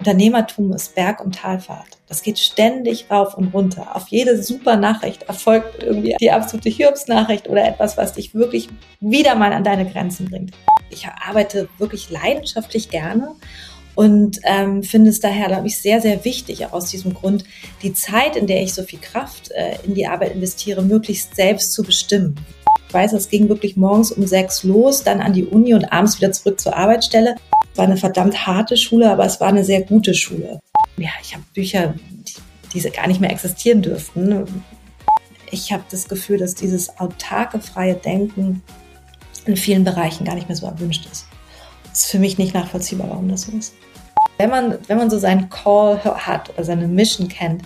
Unternehmertum ist Berg- und Talfahrt. Das geht ständig rauf und runter. Auf jede super Nachricht erfolgt irgendwie die absolute Hiobsnachricht oder etwas, was dich wirklich wieder mal an deine Grenzen bringt. Ich arbeite wirklich leidenschaftlich gerne und ähm, finde es daher, glaube ich, sehr, sehr wichtig, auch aus diesem Grund, die Zeit, in der ich so viel Kraft äh, in die Arbeit investiere, möglichst selbst zu bestimmen. Ich weiß, es ging wirklich morgens um sechs los, dann an die Uni und abends wieder zurück zur Arbeitsstelle. Es war eine verdammt harte Schule, aber es war eine sehr gute Schule. Ja, ich habe Bücher, die, die gar nicht mehr existieren dürften. Ich habe das Gefühl, dass dieses autarke, freie Denken in vielen Bereichen gar nicht mehr so erwünscht ist. Das ist für mich nicht nachvollziehbar, warum das so ist. Wenn man, wenn man so seinen Call hat oder seine Mission kennt,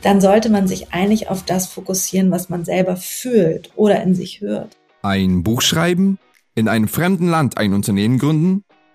dann sollte man sich eigentlich auf das fokussieren, was man selber fühlt oder in sich hört. Ein Buch schreiben, in einem fremden Land ein Unternehmen gründen,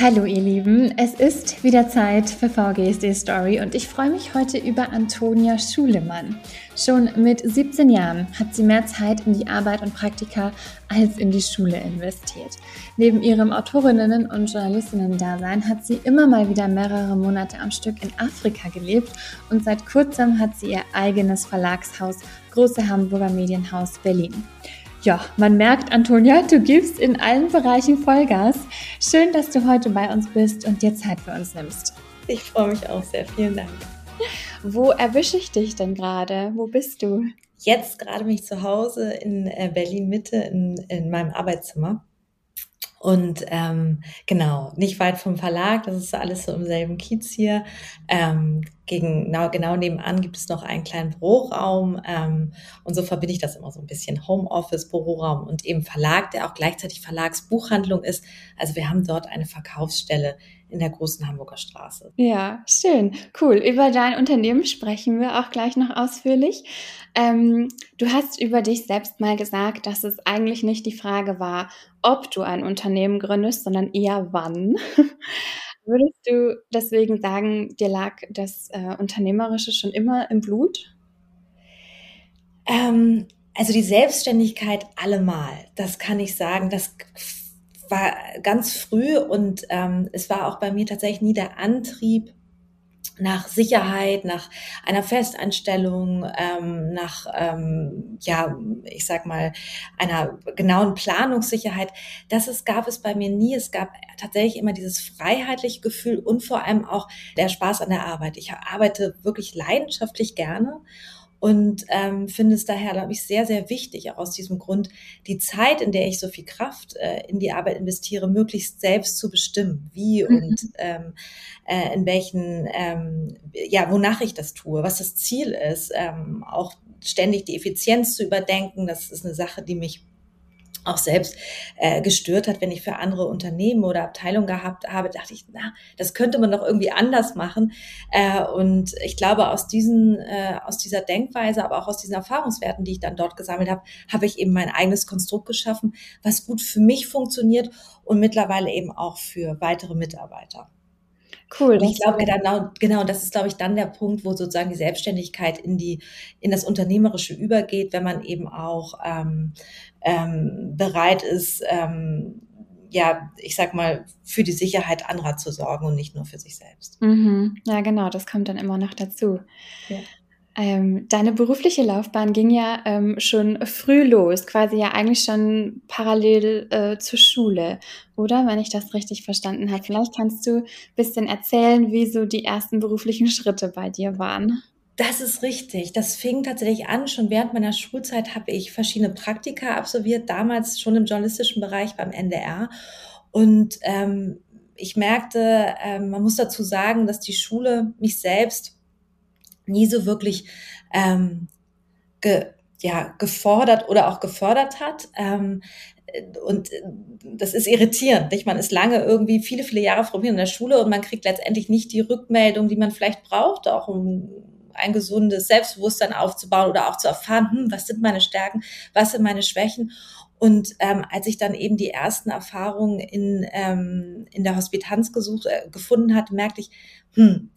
Hallo ihr Lieben, es ist wieder Zeit für VGSD Story und ich freue mich heute über Antonia Schulemann. Schon mit 17 Jahren hat sie mehr Zeit in die Arbeit und Praktika als in die Schule investiert. Neben ihrem Autorinnen- und Journalistinnen-Dasein hat sie immer mal wieder mehrere Monate am Stück in Afrika gelebt und seit kurzem hat sie ihr eigenes Verlagshaus Große Hamburger Medienhaus Berlin. Ja, man merkt, Antonia, du gibst in allen Bereichen Vollgas. Schön, dass du heute bei uns bist und dir Zeit für uns nimmst. Ich freue mich auch sehr. Vielen Dank. Wo erwische ich dich denn gerade? Wo bist du? Jetzt gerade mich zu Hause in äh, Berlin Mitte in, in meinem Arbeitszimmer. Und ähm, genau, nicht weit vom Verlag, das ist alles so im selben Kiez hier. Ähm, gegen, genau, genau nebenan gibt es noch einen kleinen Büroraum ähm, und so verbinde ich das immer so ein bisschen Homeoffice, Büroraum und eben Verlag, der auch gleichzeitig Verlagsbuchhandlung ist. Also wir haben dort eine Verkaufsstelle in der großen Hamburger Straße. Ja, schön, cool. Über dein Unternehmen sprechen wir auch gleich noch ausführlich. Ähm, du hast über dich selbst mal gesagt, dass es eigentlich nicht die Frage war, ob du ein Unternehmen gründest, sondern eher wann. Würdest du deswegen sagen, dir lag das äh, Unternehmerische schon immer im Blut? Ähm, also die Selbstständigkeit allemal, das kann ich sagen, das war ganz früh und ähm, es war auch bei mir tatsächlich nie der Antrieb, nach Sicherheit, nach einer Festanstellung, ähm, nach, ähm, ja, ich sag mal, einer genauen Planungssicherheit. Das ist, gab es bei mir nie. Es gab tatsächlich immer dieses freiheitliche Gefühl und vor allem auch der Spaß an der Arbeit. Ich arbeite wirklich leidenschaftlich gerne und ähm, finde es daher, glaube ich, sehr, sehr wichtig, auch aus diesem Grund, die Zeit, in der ich so viel Kraft äh, in die Arbeit investiere, möglichst selbst zu bestimmen, wie mhm. und ähm, äh, in welchen, ähm, ja, wonach ich das tue, was das Ziel ist, ähm, auch ständig die Effizienz zu überdenken. Das ist eine Sache, die mich auch selbst äh, gestört hat, wenn ich für andere Unternehmen oder Abteilungen gehabt habe, dachte ich, na, das könnte man doch irgendwie anders machen. Äh, und ich glaube, aus diesen, äh, aus dieser Denkweise, aber auch aus diesen Erfahrungswerten, die ich dann dort gesammelt habe, habe ich eben mein eigenes Konstrukt geschaffen, was gut für mich funktioniert und mittlerweile eben auch für weitere Mitarbeiter. Cool. Und ich glaube, genau, genau, das ist, glaube ich, dann der Punkt, wo sozusagen die Selbstständigkeit in die, in das Unternehmerische übergeht, wenn man eben auch ähm, ähm, bereit ist, ähm, ja, ich sag mal, für die Sicherheit anderer zu sorgen und nicht nur für sich selbst. Mhm. Ja, genau, das kommt dann immer noch dazu. Ja. Ähm, deine berufliche Laufbahn ging ja ähm, schon früh los, quasi ja eigentlich schon parallel äh, zur Schule, oder? Wenn ich das richtig verstanden habe. Vielleicht kannst du ein bisschen erzählen, wie so die ersten beruflichen Schritte bei dir waren. Das ist richtig. Das fing tatsächlich an. Schon während meiner Schulzeit habe ich verschiedene Praktika absolviert, damals schon im journalistischen Bereich beim NDR. Und ähm, ich merkte, ähm, man muss dazu sagen, dass die Schule mich selbst nie so wirklich ähm, ge, ja, gefordert oder auch gefördert hat. Ähm, und das ist irritierend. Nicht? Man ist lange irgendwie viele, viele Jahre probiert in der Schule und man kriegt letztendlich nicht die Rückmeldung, die man vielleicht braucht, auch um ein gesundes Selbstbewusstsein aufzubauen oder auch zu erfahren, hm, was sind meine Stärken, was sind meine Schwächen. Und ähm, als ich dann eben die ersten Erfahrungen in, ähm, in der Hospitanz gesucht, äh, gefunden hatte, merkte ich, hm,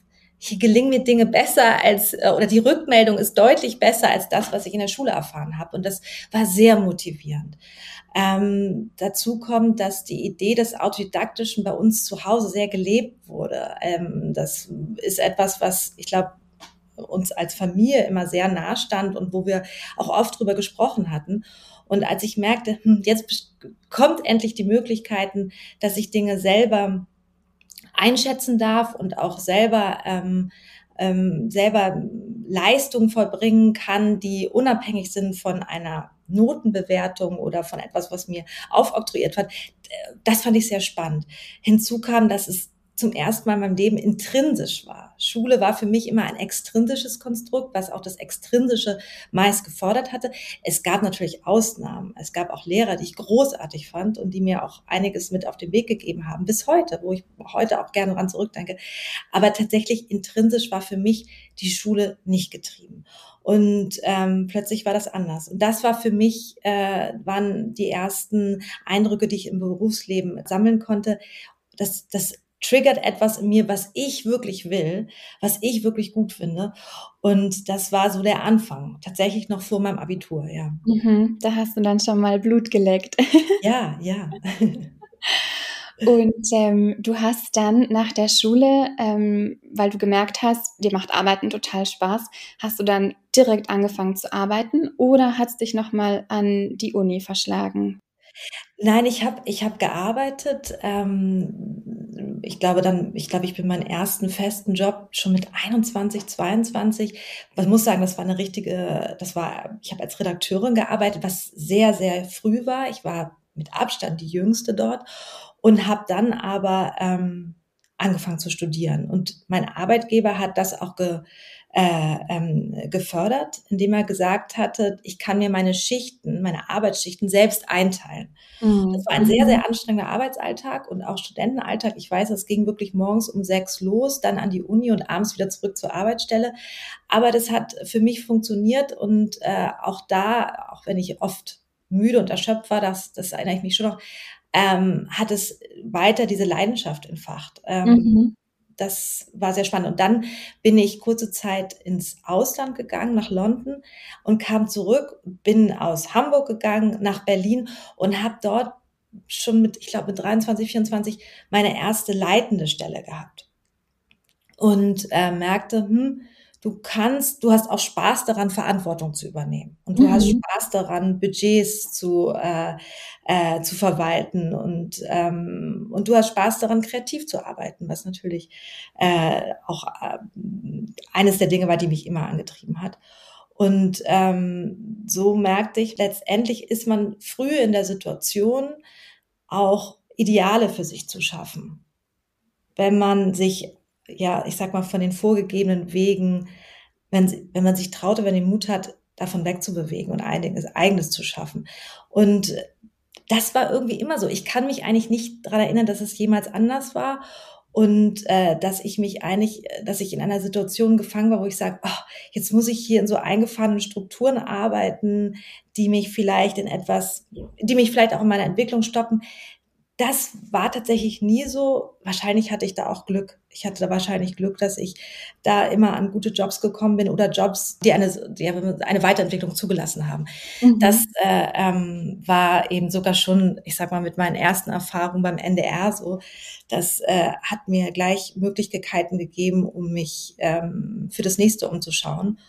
hier gelingen mir Dinge besser als, äh, oder die Rückmeldung ist deutlich besser als das, was ich in der Schule erfahren habe. Und das war sehr motivierend. Ähm, dazu kommt, dass die Idee des Autodidaktischen bei uns zu Hause sehr gelebt wurde. Ähm, das ist etwas, was ich glaube, uns als Familie immer sehr nah stand und wo wir auch oft drüber gesprochen hatten. Und als ich merkte, hm, jetzt kommt endlich die Möglichkeiten, dass ich Dinge selber einschätzen darf und auch selber ähm, ähm, selber Leistungen vollbringen kann, die unabhängig sind von einer Notenbewertung oder von etwas, was mir aufoktroyiert wird. Das fand ich sehr spannend. Hinzu kam, dass es zum ersten Mal in meinem Leben intrinsisch war. Schule war für mich immer ein extrinsisches Konstrukt, was auch das Extrinsische meist gefordert hatte. Es gab natürlich Ausnahmen. Es gab auch Lehrer, die ich großartig fand und die mir auch einiges mit auf den Weg gegeben haben, bis heute, wo ich heute auch gerne dran zurückdenke. Aber tatsächlich intrinsisch war für mich die Schule nicht getrieben. Und ähm, plötzlich war das anders. Und das war für mich, äh, waren die ersten Eindrücke, die ich im Berufsleben sammeln konnte. Das, das triggert etwas in mir, was ich wirklich will, was ich wirklich gut finde. Und das war so der Anfang, tatsächlich noch vor meinem Abitur, ja. Mhm, da hast du dann schon mal Blut geleckt. Ja, ja. Und ähm, du hast dann nach der Schule, ähm, weil du gemerkt hast, dir macht Arbeiten total Spaß, hast du dann direkt angefangen zu arbeiten oder hat es dich nochmal an die Uni verschlagen? Nein, ich habe ich hab gearbeitet. Ähm, ich glaube dann, ich glaube, ich bin meinen ersten festen Job schon mit 21, 22. Ich muss sagen, das war eine richtige, das war, ich habe als Redakteurin gearbeitet, was sehr, sehr früh war. Ich war mit Abstand die jüngste dort und habe dann aber ähm, angefangen zu studieren. Und mein Arbeitgeber hat das auch ge, äh, ähm, gefördert, indem er gesagt hatte, ich kann mir meine Schichten, meine Arbeitsschichten selbst einteilen. Mhm. Das war ein sehr, sehr anstrengender Arbeitsalltag und auch Studentenalltag. Ich weiß, es ging wirklich morgens um sechs los, dann an die Uni und abends wieder zurück zur Arbeitsstelle. Aber das hat für mich funktioniert und äh, auch da, auch wenn ich oft müde und erschöpft war, das, das erinnere ich mich schon noch, ähm, hat es weiter diese Leidenschaft entfacht. Ähm, mhm. Das war sehr spannend. Und dann bin ich kurze Zeit ins Ausland gegangen, nach London und kam zurück, bin aus Hamburg gegangen nach Berlin und habe dort schon mit, ich glaube, mit 23, 24 meine erste leitende Stelle gehabt. Und äh, merkte, hm, du kannst, du hast auch Spaß daran, Verantwortung zu übernehmen. Und du mhm. hast Spaß daran, Budgets zu, äh, äh, zu verwalten. Und, ähm, und du hast Spaß daran, kreativ zu arbeiten, was natürlich äh, auch äh, eines der Dinge war, die mich immer angetrieben hat. Und ähm, so merkte ich, letztendlich ist man früh in der Situation, auch Ideale für sich zu schaffen. Wenn man sich ja, ich sag mal, von den vorgegebenen Wegen, wenn, wenn man sich traut, wenn den Mut hat, davon wegzubewegen und einiges eigenes zu schaffen. Und das war irgendwie immer so. Ich kann mich eigentlich nicht daran erinnern, dass es jemals anders war und äh, dass ich mich eigentlich, dass ich in einer Situation gefangen war, wo ich sage, oh, jetzt muss ich hier in so eingefahrenen Strukturen arbeiten, die mich vielleicht in etwas, die mich vielleicht auch in meiner Entwicklung stoppen das war tatsächlich nie so. Wahrscheinlich hatte ich da auch Glück. Ich hatte da wahrscheinlich Glück, dass ich da immer an gute Jobs gekommen bin oder Jobs, die eine, die eine Weiterentwicklung zugelassen haben. Mhm. Das äh, ähm, war eben sogar schon, ich sag mal, mit meinen ersten Erfahrungen beim NDR so. Das äh, hat mir gleich Möglichkeiten gegeben, um mich ähm, für das nächste umzuschauen.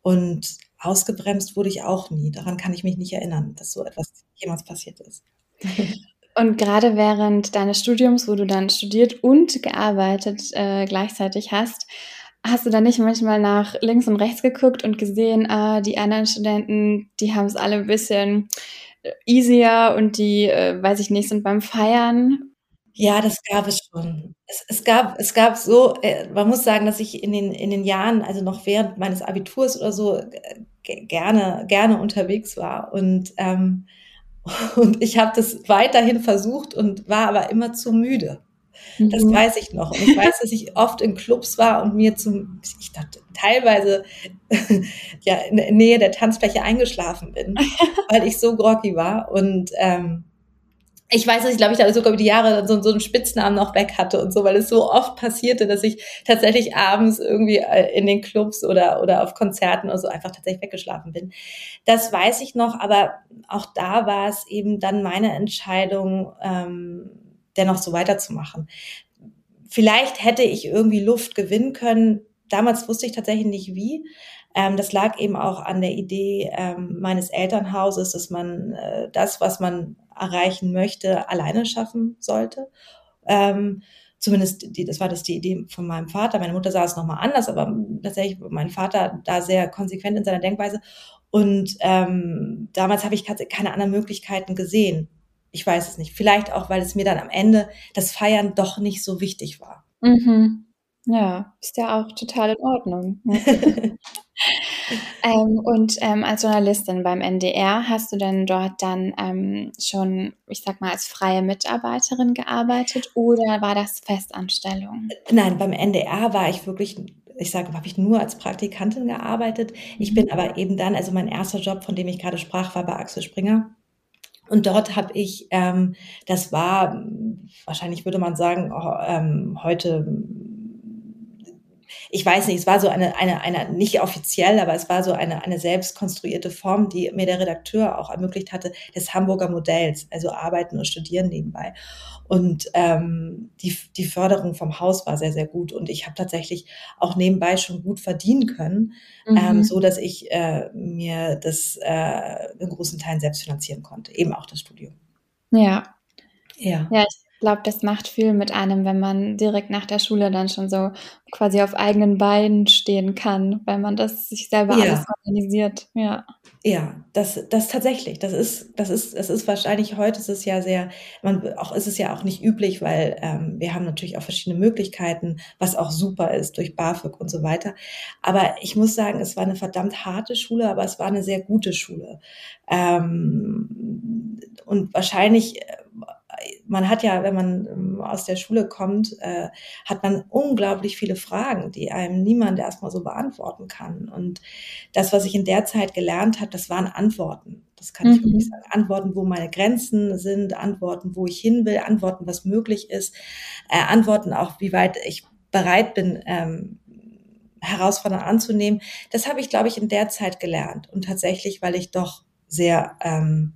Und ausgebremst wurde ich auch nie. Daran kann ich mich nicht erinnern, dass so etwas jemals passiert ist. Und gerade während deines Studiums, wo du dann studiert und gearbeitet äh, gleichzeitig hast, hast du dann nicht manchmal nach links und rechts geguckt und gesehen, ah, die anderen Studenten, die haben es alle ein bisschen äh, easier und die, äh, weiß ich nicht, sind beim Feiern? Ja, das gab es schon. Es, es gab, es gab so, äh, man muss sagen, dass ich in den, in den Jahren, also noch während meines Abiturs oder so, äh, gerne, gerne unterwegs war und ähm, und ich habe das weiterhin versucht und war aber immer zu müde. Das mhm. weiß ich noch. Und ich weiß, dass ich oft in Clubs war und mir zum, ich dachte, teilweise ja, in der Nähe der Tanzfläche eingeschlafen bin, weil ich so groggy war. Und ähm, ich weiß, dass ich, glaube ich, da sogar über die Jahre so, so einen Spitznamen noch weg hatte und so, weil es so oft passierte, dass ich tatsächlich abends irgendwie äh, in den Clubs oder, oder auf Konzerten oder so einfach tatsächlich weggeschlafen bin. Das weiß ich noch, aber auch da war es eben dann meine Entscheidung, ähm, dennoch so weiterzumachen. Vielleicht hätte ich irgendwie Luft gewinnen können. Damals wusste ich tatsächlich nicht wie. Ähm, das lag eben auch an der Idee ähm, meines Elternhauses, dass man äh, das, was man erreichen möchte, alleine schaffen sollte. Ähm, zumindest die, das war das die Idee von meinem Vater. Meine Mutter sah es nochmal anders, aber tatsächlich mein Vater da sehr konsequent in seiner Denkweise. Und ähm, damals habe ich keine anderen Möglichkeiten gesehen. Ich weiß es nicht. Vielleicht auch, weil es mir dann am Ende das Feiern doch nicht so wichtig war. Mhm. Ja, ist ja auch total in Ordnung. ähm, und ähm, als Journalistin beim NDR hast du denn dort dann ähm, schon, ich sag mal, als freie Mitarbeiterin gearbeitet oder war das Festanstellung? Nein, beim NDR war ich wirklich ich sage, habe ich nur als Praktikantin gearbeitet. Ich mhm. bin aber eben dann, also mein erster Job, von dem ich gerade sprach, war bei Axel Springer. Und dort habe ich, ähm, das war, wahrscheinlich würde man sagen, oh, ähm, heute ich weiß nicht, es war so eine, eine, eine, nicht offiziell, aber es war so eine, eine selbst konstruierte Form, die mir der Redakteur auch ermöglicht hatte, des Hamburger Modells, also arbeiten und studieren nebenbei. Und ähm, die, die Förderung vom Haus war sehr, sehr gut. Und ich habe tatsächlich auch nebenbei schon gut verdienen können, ähm, mhm. ähm, so dass ich äh, mir das äh, in großen Teilen selbst finanzieren konnte, eben auch das Studium. Ja. Ja. Ja, ich glaube, das macht viel mit einem, wenn man direkt nach der Schule dann schon so quasi auf eigenen Beinen stehen kann, weil man das sich selber ja. alles organisiert. Ja. Ja, das, das tatsächlich. Das ist, das ist, es ist wahrscheinlich heute ist es ja sehr, man, auch ist es ja auch nicht üblich, weil ähm, wir haben natürlich auch verschiedene Möglichkeiten, was auch super ist durch BAföG und so weiter. Aber ich muss sagen, es war eine verdammt harte Schule, aber es war eine sehr gute Schule. Ähm, und wahrscheinlich äh, man hat ja, wenn man ähm, aus der Schule kommt, äh, hat man unglaublich viele Fragen, die einem niemand erstmal so beantworten kann. Und das, was ich in der Zeit gelernt habe, das waren Antworten. Das kann ich wirklich mhm. sagen. Antworten, wo meine Grenzen sind, Antworten, wo ich hin will, Antworten, was möglich ist, äh, Antworten auch, wie weit ich bereit bin, ähm, Herausforderungen anzunehmen. Das habe ich, glaube ich, in der Zeit gelernt. Und tatsächlich, weil ich doch sehr ähm,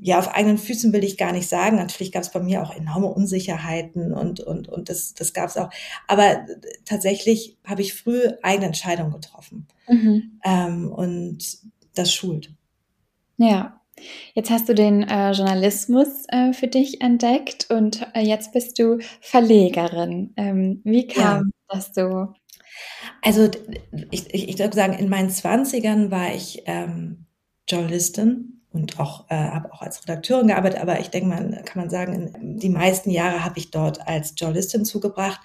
ja, auf eigenen Füßen will ich gar nicht sagen. Natürlich gab es bei mir auch enorme Unsicherheiten und, und, und das, das gab es auch. Aber tatsächlich habe ich früh eigene Entscheidungen getroffen. Mhm. Ähm, und das schult. Ja. Jetzt hast du den äh, Journalismus äh, für dich entdeckt und äh, jetzt bist du Verlegerin. Ähm, wie kam ja. das so? Also ich, ich, ich würde sagen, in meinen Zwanzigern war ich ähm, Journalistin und auch äh, habe auch als Redakteurin gearbeitet, aber ich denke mal, kann man sagen, die meisten Jahre habe ich dort als Journalistin zugebracht.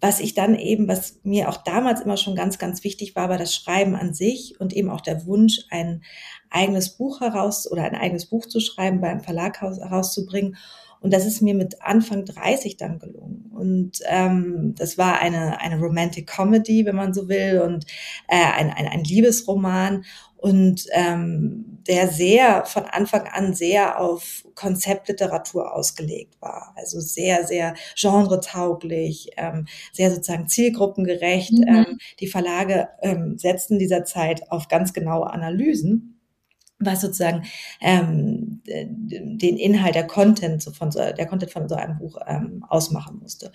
Was ich dann eben, was mir auch damals immer schon ganz, ganz wichtig war, war das Schreiben an sich und eben auch der Wunsch, ein eigenes Buch heraus oder ein eigenes Buch zu schreiben, beim Verlag herauszubringen. Und das ist mir mit Anfang 30 dann gelungen. Und ähm, das war eine, eine Romantic Comedy, wenn man so will, und äh, ein, ein, ein Liebesroman und ähm, der sehr von Anfang an sehr auf Konzeptliteratur ausgelegt war. Also sehr, sehr genretauglich, ähm, sehr sozusagen zielgruppengerecht. Mhm. Ähm, die Verlage ähm, setzten dieser Zeit auf ganz genaue Analysen was sozusagen ähm, den Inhalt, der Content so von so, der Content von so einem Buch ähm, ausmachen musste.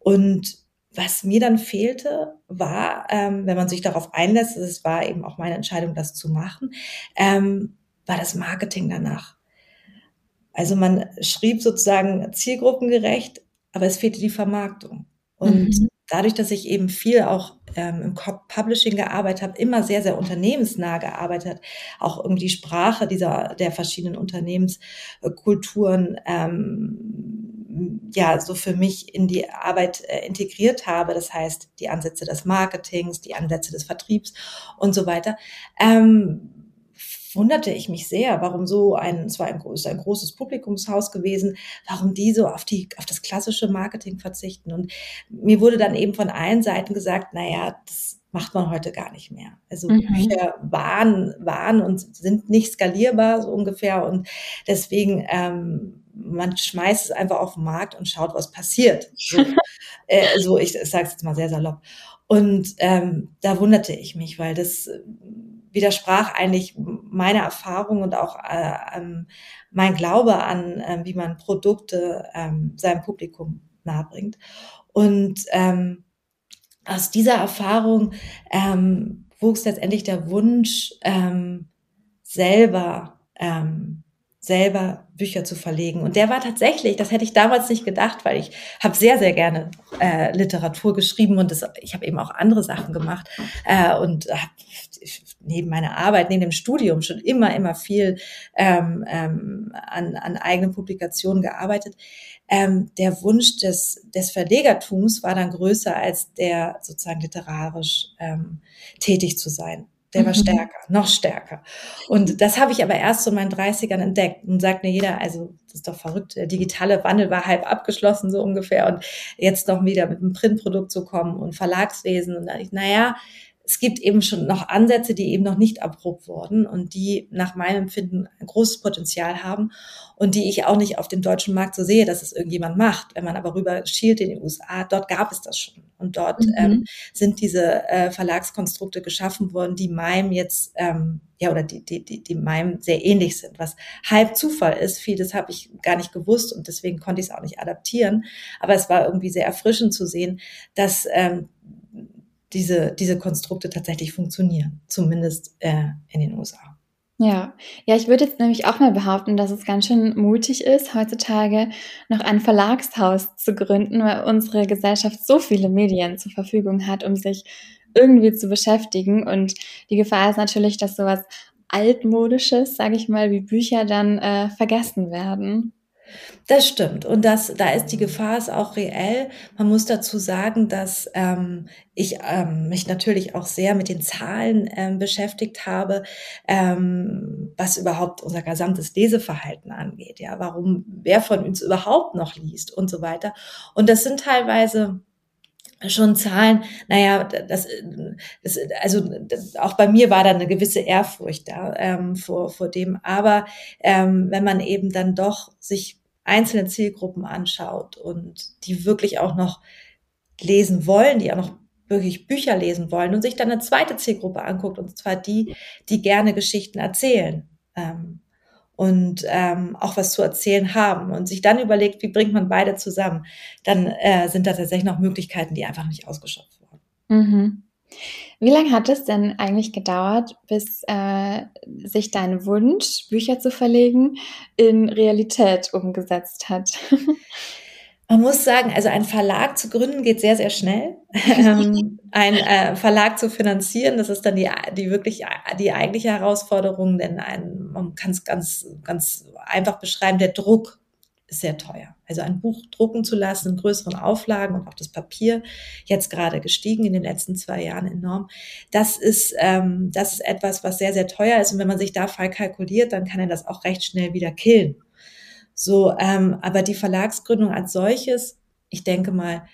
Und was mir dann fehlte, war, ähm, wenn man sich darauf einlässt, es war eben auch meine Entscheidung, das zu machen, ähm, war das Marketing danach. Also man schrieb sozusagen zielgruppengerecht, aber es fehlte die Vermarktung. Und mhm. dadurch, dass ich eben viel auch ähm, im Publishing gearbeitet habe, immer sehr, sehr unternehmensnah gearbeitet, auch irgendwie die Sprache dieser der verschiedenen Unternehmenskulturen ähm, ja so für mich in die Arbeit äh, integriert habe. Das heißt, die Ansätze des Marketings, die Ansätze des Vertriebs und so weiter. Ähm, wunderte ich mich sehr, warum so ein, es war ein, ist ein großes Publikumshaus gewesen, warum die so auf die, auf das klassische Marketing verzichten. Und mir wurde dann eben von allen Seiten gesagt, naja, das macht man heute gar nicht mehr. Also mhm. Bücher waren, waren und sind nicht skalierbar, so ungefähr. Und deswegen, ähm, man schmeißt es einfach auf den Markt und schaut, was passiert. So, äh, so ich, ich sage es jetzt mal sehr salopp. Und ähm, da wunderte ich mich, weil das widersprach eigentlich meiner Erfahrung und auch äh, ähm, mein Glaube an, äh, wie man Produkte ähm, seinem Publikum nahebringt. Und ähm, aus dieser Erfahrung ähm, wuchs letztendlich der Wunsch, ähm, selber ähm, selber Bücher zu verlegen. Und der war tatsächlich, das hätte ich damals nicht gedacht, weil ich habe sehr, sehr gerne äh, Literatur geschrieben und das, ich habe eben auch andere Sachen gemacht äh, und habe neben meiner Arbeit, neben dem Studium schon immer, immer viel ähm, ähm, an, an eigenen Publikationen gearbeitet. Ähm, der Wunsch des, des Verlegertums war dann größer als der sozusagen literarisch ähm, tätig zu sein. Der war mhm. stärker, noch stärker. Und das habe ich aber erst so in meinen 30ern entdeckt. Und sagt mir jeder, also das ist doch verrückt, der digitale Wandel war halb abgeschlossen so ungefähr. Und jetzt noch wieder mit einem Printprodukt zu kommen und Verlagswesen. Und dann ich, naja, es gibt eben schon noch Ansätze, die eben noch nicht erprobt wurden und die nach meinem Empfinden ein großes Potenzial haben und die ich auch nicht auf dem deutschen Markt so sehe, dass es irgendjemand macht. Wenn man aber rüber schielt in die USA, dort gab es das schon. Und dort mhm. ähm, sind diese äh, Verlagskonstrukte geschaffen worden, die meinem jetzt, ähm, ja, oder die, die, die, die meinem sehr ähnlich sind, was halb Zufall ist. Vieles habe ich gar nicht gewusst und deswegen konnte ich es auch nicht adaptieren. Aber es war irgendwie sehr erfrischend zu sehen, dass ähm, diese, diese Konstrukte tatsächlich funktionieren, zumindest äh, in den USA. Ja, ja, ich würde jetzt nämlich auch mal behaupten, dass es ganz schön mutig ist, heutzutage noch ein Verlagshaus zu gründen, weil unsere Gesellschaft so viele Medien zur Verfügung hat, um sich irgendwie zu beschäftigen. Und die Gefahr ist natürlich, dass sowas altmodisches, sage ich mal, wie Bücher dann äh, vergessen werden. Das stimmt. Und das, da ist die Gefahr ist auch reell. Man muss dazu sagen, dass ähm, ich ähm, mich natürlich auch sehr mit den Zahlen ähm, beschäftigt habe, ähm, was überhaupt unser gesamtes Leseverhalten angeht. Ja, warum, wer von uns überhaupt noch liest und so weiter. Und das sind teilweise schon Zahlen, naja, das, das also das, auch bei mir war da eine gewisse Ehrfurcht da ähm, vor, vor dem. Aber ähm, wenn man eben dann doch sich einzelne Zielgruppen anschaut und die wirklich auch noch lesen wollen, die auch noch wirklich Bücher lesen wollen und sich dann eine zweite Zielgruppe anguckt, und zwar die, die gerne Geschichten erzählen ähm, und ähm, auch was zu erzählen haben und sich dann überlegt, wie bringt man beide zusammen, dann äh, sind da tatsächlich noch Möglichkeiten, die einfach nicht ausgeschöpft wurden. Mhm. Wie lange hat es denn eigentlich gedauert, bis äh, sich dein Wunsch, Bücher zu verlegen, in Realität umgesetzt hat? Man muss sagen, also ein Verlag zu gründen geht sehr, sehr schnell. Ähm, ein äh, Verlag zu finanzieren, das ist dann die, die wirklich die eigentliche Herausforderung, denn ein, man kann es ganz, ganz einfach beschreiben, der Druck ist sehr teuer. Also ein Buch drucken zu lassen in größeren Auflagen und auch das Papier jetzt gerade gestiegen in den letzten zwei Jahren enorm. Das ist, ähm, das ist etwas, was sehr, sehr teuer ist. Und wenn man sich da frei kalkuliert, dann kann er das auch recht schnell wieder killen. So, ähm, aber die Verlagsgründung als solches, ich denke mal,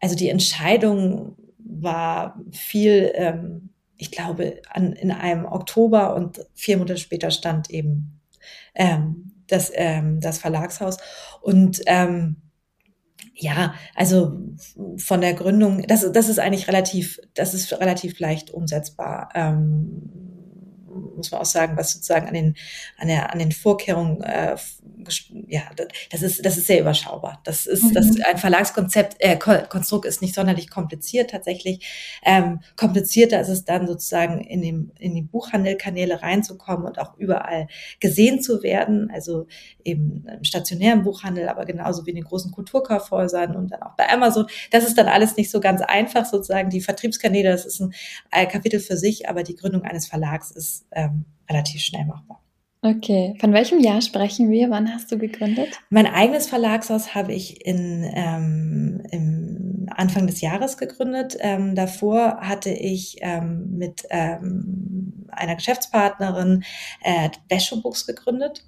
also die Entscheidung war viel, ähm, ich glaube, an, in einem Oktober und vier Monate später stand eben ähm, das, ähm, das Verlagshaus. Und ähm, ja, also von der Gründung, das, das ist eigentlich relativ, das ist relativ leicht umsetzbar. Ähm, muss man auch sagen, was sozusagen an den, an der, an den Vorkehrungen, äh, ja, das ist, das ist sehr überschaubar. Das ist, mhm. das, ein Verlagskonzept, äh, Konstrukt ist nicht sonderlich kompliziert tatsächlich. Ähm, komplizierter ist es dann sozusagen in dem, in die Buchhandelkanäle reinzukommen und auch überall gesehen zu werden. Also eben im stationären Buchhandel, aber genauso wie in den großen Kulturkaufhäusern und dann auch bei Amazon. Das ist dann alles nicht so ganz einfach sozusagen. Die Vertriebskanäle, das ist ein Kapitel für sich, aber die Gründung eines Verlags ist ähm, relativ schnell machbar. Okay, von welchem Jahr sprechen wir? Wann hast du gegründet? Mein eigenes Verlagshaus habe ich in, ähm, im Anfang des Jahres gegründet. Ähm, davor hatte ich ähm, mit ähm, einer Geschäftspartnerin äh, Besho Books gegründet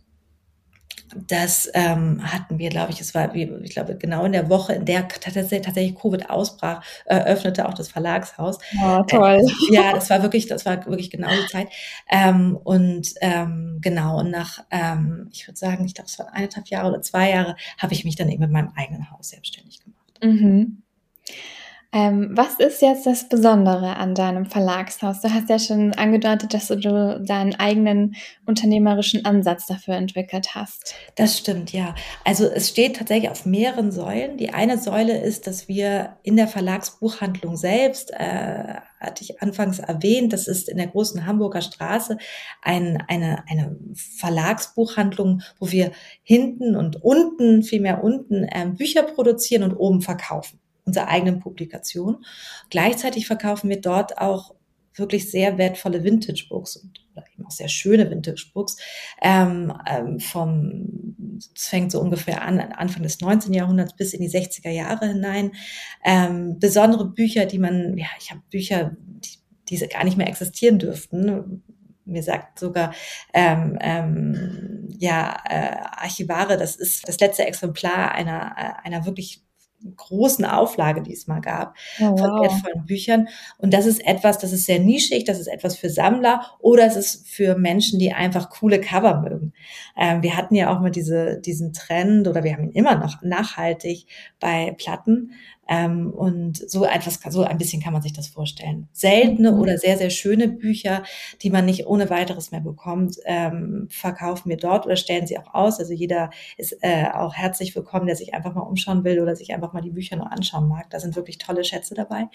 das ähm, hatten wir, glaube ich, es war, ich glaube, genau in der Woche, in der tatsächlich Covid ausbrach, eröffnete auch das Verlagshaus. Oh, toll. Äh, ja, das war wirklich, das war wirklich genau die Zeit. Ähm, und ähm, genau, und nach, ähm, ich würde sagen, ich glaube, es waren eineinhalb Jahre oder zwei Jahre, habe ich mich dann eben mit meinem eigenen Haus selbstständig gemacht. Mhm. Ähm, was ist jetzt das Besondere an deinem Verlagshaus? Du hast ja schon angedeutet, dass du deinen eigenen unternehmerischen Ansatz dafür entwickelt hast. Das stimmt, ja. Also es steht tatsächlich auf mehreren Säulen. Die eine Säule ist, dass wir in der Verlagsbuchhandlung selbst, äh, hatte ich anfangs erwähnt, das ist in der großen Hamburger Straße ein, eine, eine Verlagsbuchhandlung, wo wir hinten und unten, vielmehr unten, äh, Bücher produzieren und oben verkaufen unserer eigenen Publikation. Gleichzeitig verkaufen wir dort auch wirklich sehr wertvolle Vintage Books und eben auch sehr schöne Vintage Books. Ähm, ähm, vom, es fängt so ungefähr an, Anfang des 19. Jahrhunderts bis in die 60er Jahre hinein. Ähm, besondere Bücher, die man, ja, ich habe Bücher, die, diese gar nicht mehr existieren dürften. Mir sagt sogar ähm, ähm, ja äh, Archivare, das ist das letzte Exemplar einer äh, einer wirklich großen Auflage, die es mal gab, oh, wow. von wertvollen Büchern. Und das ist etwas, das ist sehr nischig, das ist etwas für Sammler oder es ist für Menschen, die einfach coole Cover mögen. Ähm, wir hatten ja auch mal diese, diesen Trend oder wir haben ihn immer noch nachhaltig bei Platten, ähm, und so etwas, so ein bisschen kann man sich das vorstellen. Seltene mhm. oder sehr, sehr schöne Bücher, die man nicht ohne weiteres mehr bekommt, ähm, verkaufen wir dort oder stellen sie auch aus. Also jeder ist äh, auch herzlich willkommen, der sich einfach mal umschauen will oder sich einfach mal die Bücher noch anschauen mag. Da sind wirklich tolle Schätze dabei.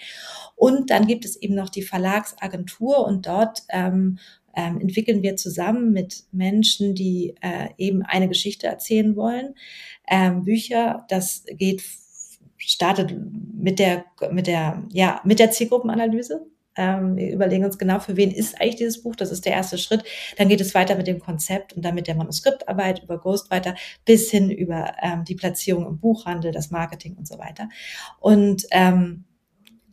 Und dann gibt es eben noch die Verlagsagentur und dort ähm, ähm, entwickeln wir zusammen mit Menschen, die äh, eben eine Geschichte erzählen wollen, ähm, Bücher. Das geht startet mit der, mit der, ja, mit der Zielgruppenanalyse. Ähm, wir überlegen uns genau, für wen ist eigentlich dieses Buch. Das ist der erste Schritt. Dann geht es weiter mit dem Konzept und dann mit der Manuskriptarbeit über Ghostwriter bis hin über ähm, die Platzierung im Buchhandel, das Marketing und so weiter. Und ähm,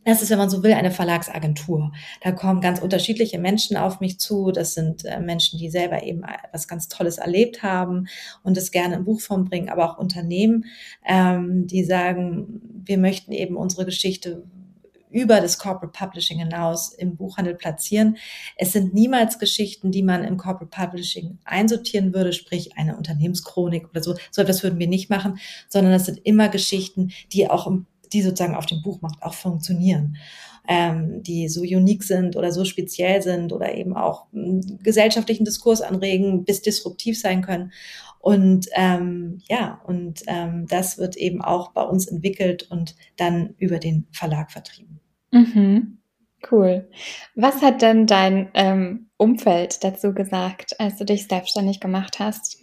das ist, wenn man so will, eine Verlagsagentur. Da kommen ganz unterschiedliche Menschen auf mich zu. Das sind äh, Menschen, die selber eben was ganz Tolles erlebt haben und es gerne in Buchform bringen, aber auch Unternehmen, ähm, die sagen, wir möchten eben unsere Geschichte über das Corporate Publishing hinaus im Buchhandel platzieren. Es sind niemals Geschichten, die man im Corporate Publishing einsortieren würde, sprich eine Unternehmenschronik oder so. So etwas würden wir nicht machen, sondern es sind immer Geschichten, die auch im die sozusagen auf dem Buchmarkt auch funktionieren, ähm, die so unique sind oder so speziell sind oder eben auch einen gesellschaftlichen Diskurs anregen, bis disruptiv sein können. Und ähm, ja, und ähm, das wird eben auch bei uns entwickelt und dann über den Verlag vertrieben. Mhm. Cool. Was hat denn dein ähm, Umfeld dazu gesagt, als du dich selbstständig gemacht hast?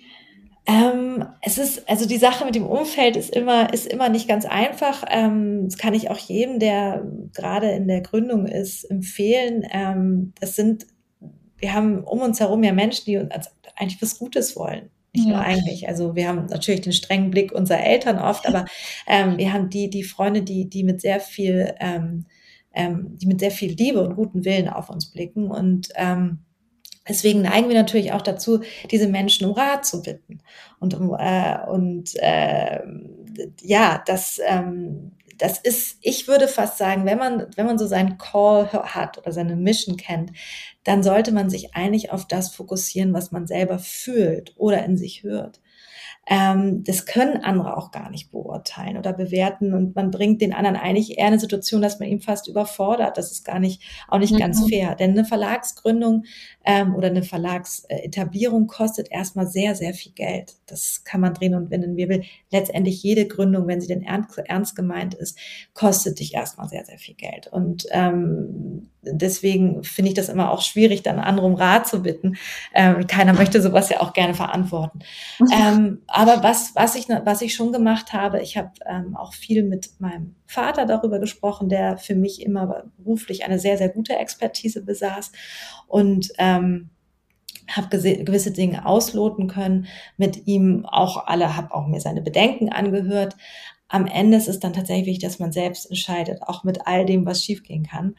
Ähm, es ist, also die Sache mit dem Umfeld ist immer, ist immer nicht ganz einfach. Ähm, das kann ich auch jedem, der gerade in der Gründung ist, empfehlen. Ähm, das sind, wir haben um uns herum ja Menschen, die uns eigentlich was Gutes wollen. Nicht ja. nur eigentlich. Also wir haben natürlich den strengen Blick unserer Eltern oft, aber ähm, wir haben die, die Freunde, die, die mit sehr viel, ähm, ähm, die mit sehr viel Liebe und guten Willen auf uns blicken und ähm, Deswegen neigen wir natürlich auch dazu, diese Menschen um Rat zu bitten. Und, äh, und äh, ja, das, ähm, das ist, ich würde fast sagen, wenn man, wenn man so seinen Call hat oder seine Mission kennt, dann sollte man sich eigentlich auf das fokussieren, was man selber fühlt oder in sich hört. Ähm, das können andere auch gar nicht beurteilen oder bewerten und man bringt den anderen eigentlich eher eine Situation, dass man ihn fast überfordert. Das ist gar nicht, auch nicht mhm. ganz fair. Denn eine Verlagsgründung ähm, oder eine Verlagsetablierung kostet erstmal sehr, sehr viel Geld. Das kann man drehen und wenden, wie will. Letztendlich jede Gründung, wenn sie denn ernst, ernst gemeint ist, kostet dich erstmal sehr, sehr viel Geld. Und ähm, deswegen finde ich das immer auch schwierig, dann andere um Rat zu bitten. Ähm, keiner möchte sowas ja auch gerne verantworten. ähm, aber was, was, ich, was ich schon gemacht habe, ich habe ähm, auch viel mit meinem Vater darüber gesprochen, der für mich immer beruflich eine sehr, sehr gute Expertise besaß und ähm, habe gewisse Dinge ausloten können mit ihm, auch alle, habe auch mir seine Bedenken angehört. Am Ende ist es dann tatsächlich, dass man selbst entscheidet, auch mit all dem, was schiefgehen kann.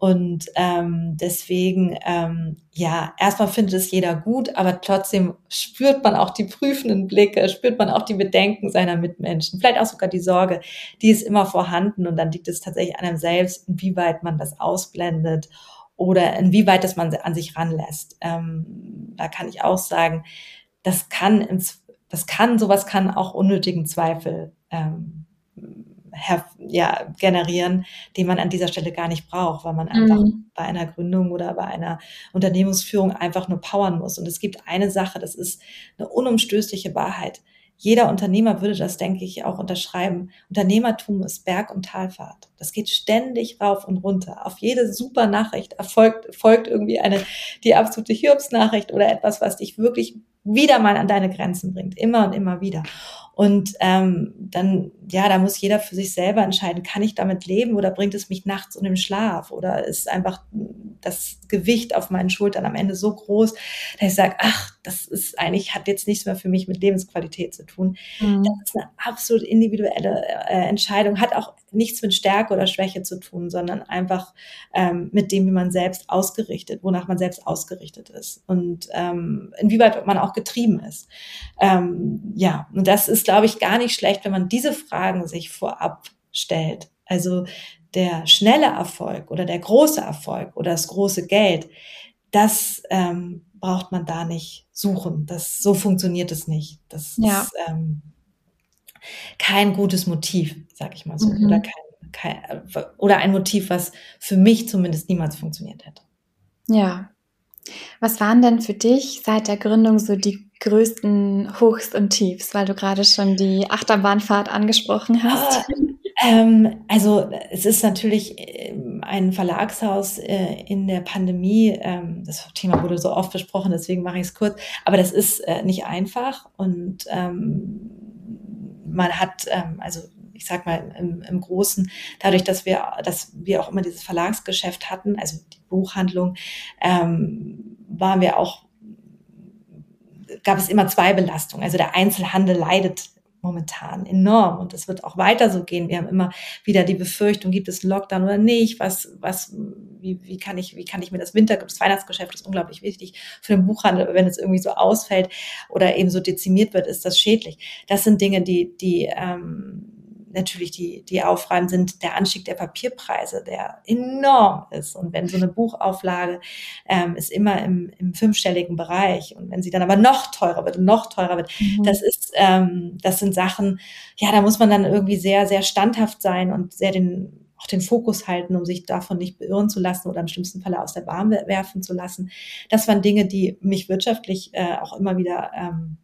Und ähm, deswegen, ähm, ja, erstmal findet es jeder gut, aber trotzdem spürt man auch die prüfenden Blicke, spürt man auch die Bedenken seiner Mitmenschen, vielleicht auch sogar die Sorge, die ist immer vorhanden und dann liegt es tatsächlich an einem selbst, inwieweit man das ausblendet oder inwieweit das man an sich ranlässt. Ähm, da kann ich auch sagen, das kann ins, das kann, sowas kann auch unnötigen Zweifel ähm, ja, generieren, den man an dieser Stelle gar nicht braucht, weil man einfach mhm. bei einer Gründung oder bei einer Unternehmensführung einfach nur powern muss. Und es gibt eine Sache, das ist eine unumstößliche Wahrheit. Jeder Unternehmer würde das, denke ich, auch unterschreiben. Unternehmertum ist Berg- und Talfahrt. Das geht ständig rauf und runter. Auf jede super Nachricht erfolgt, folgt irgendwie eine, die absolute Hiobsnachricht oder etwas, was dich wirklich wieder mal an deine Grenzen bringt. Immer und immer wieder. Und ähm, dann, ja, da muss jeder für sich selber entscheiden, kann ich damit leben oder bringt es mich nachts und im Schlaf? Oder ist einfach das Gewicht auf meinen Schultern am Ende so groß, dass ich sage, ach, das ist eigentlich, hat jetzt nichts mehr für mich mit Lebensqualität zu tun. Mhm. Das ist eine absolut individuelle äh, Entscheidung, hat auch nichts mit Stärke oder Schwäche zu tun, sondern einfach ähm, mit dem, wie man selbst ausgerichtet, wonach man selbst ausgerichtet ist und ähm, inwieweit man auch getrieben ist. Ähm, ja, und das ist, glaube ich, gar nicht schlecht, wenn man diese Fragen sich vorab stellt. Also der schnelle Erfolg oder der große Erfolg oder das große Geld, das ähm, braucht man da nicht suchen. Das so funktioniert es nicht. Das ja. ist ähm, kein gutes Motiv, sag ich mal so, mhm. oder kein, kein, oder ein Motiv, was für mich zumindest niemals funktioniert hätte. Ja. Was waren denn für dich seit der Gründung so die größten Hochs und Tiefs, weil du gerade schon die Achterbahnfahrt angesprochen hast? Oh, ähm, also es ist natürlich ähm, ein Verlagshaus äh, in der Pandemie. Ähm, das Thema wurde so oft besprochen, deswegen mache ich es kurz. Aber das ist äh, nicht einfach und ähm, man hat ähm, also ich sag mal im, im Großen, dadurch, dass wir, dass wir auch immer dieses Verlagsgeschäft hatten, also die Buchhandlung, ähm, waren wir auch gab es immer zwei Belastungen. Also der Einzelhandel leidet momentan enorm und es wird auch weiter so gehen. Wir haben immer wieder die Befürchtung, gibt es einen Lockdown oder nicht? Was, was, wie, wie kann ich, wie kann ich mir das Winter, das Weihnachtsgeschäft ist unglaublich wichtig für den Buchhandel. Wenn es irgendwie so ausfällt oder eben so dezimiert wird, ist das schädlich. Das sind Dinge, die, die, ähm, natürlich die, die aufreiben, sind der Anstieg der Papierpreise, der enorm ist. Und wenn so eine Buchauflage ähm, ist immer im, im fünfstelligen Bereich und wenn sie dann aber noch teurer wird und noch teurer wird, mhm. das ist, ähm, das sind Sachen, ja, da muss man dann irgendwie sehr, sehr standhaft sein und sehr den auch den Fokus halten, um sich davon nicht beirren zu lassen oder im schlimmsten Falle aus der Bahn werfen zu lassen. Das waren Dinge, die mich wirtschaftlich äh, auch immer wieder ähm,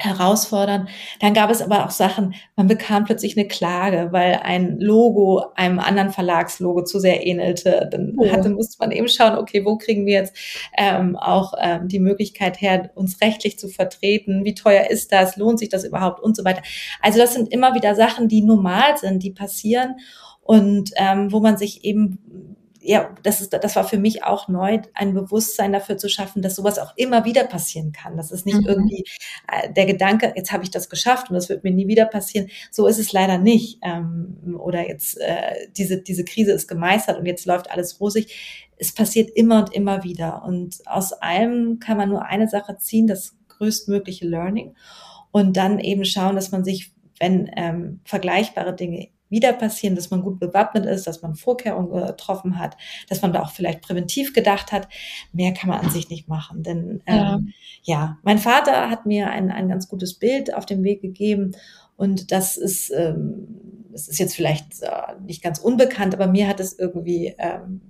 herausfordern. Dann gab es aber auch Sachen, man bekam plötzlich eine Klage, weil ein Logo einem anderen Verlagslogo zu sehr ähnelte. Dann oh. hatte, musste man eben schauen, okay, wo kriegen wir jetzt ähm, auch ähm, die Möglichkeit her, uns rechtlich zu vertreten? Wie teuer ist das? Lohnt sich das überhaupt? Und so weiter. Also das sind immer wieder Sachen, die normal sind, die passieren und ähm, wo man sich eben ja, das ist, das war für mich auch neu, ein Bewusstsein dafür zu schaffen, dass sowas auch immer wieder passieren kann. Das ist nicht mhm. irgendwie äh, der Gedanke, jetzt habe ich das geschafft und das wird mir nie wieder passieren. So ist es leider nicht. Ähm, oder jetzt äh, diese diese Krise ist gemeistert und jetzt läuft alles rosig. Es passiert immer und immer wieder. Und aus allem kann man nur eine Sache ziehen, das größtmögliche Learning und dann eben schauen, dass man sich, wenn ähm, vergleichbare Dinge wieder passieren, dass man gut bewappnet ist, dass man Vorkehrungen getroffen hat, dass man da auch vielleicht präventiv gedacht hat. Mehr kann man an sich nicht machen. Denn ähm, ja. mein Vater hat mir ein, ein ganz gutes Bild auf den Weg gegeben und das ist, ähm, das ist jetzt vielleicht äh, nicht ganz unbekannt, aber mir hat es irgendwie ähm,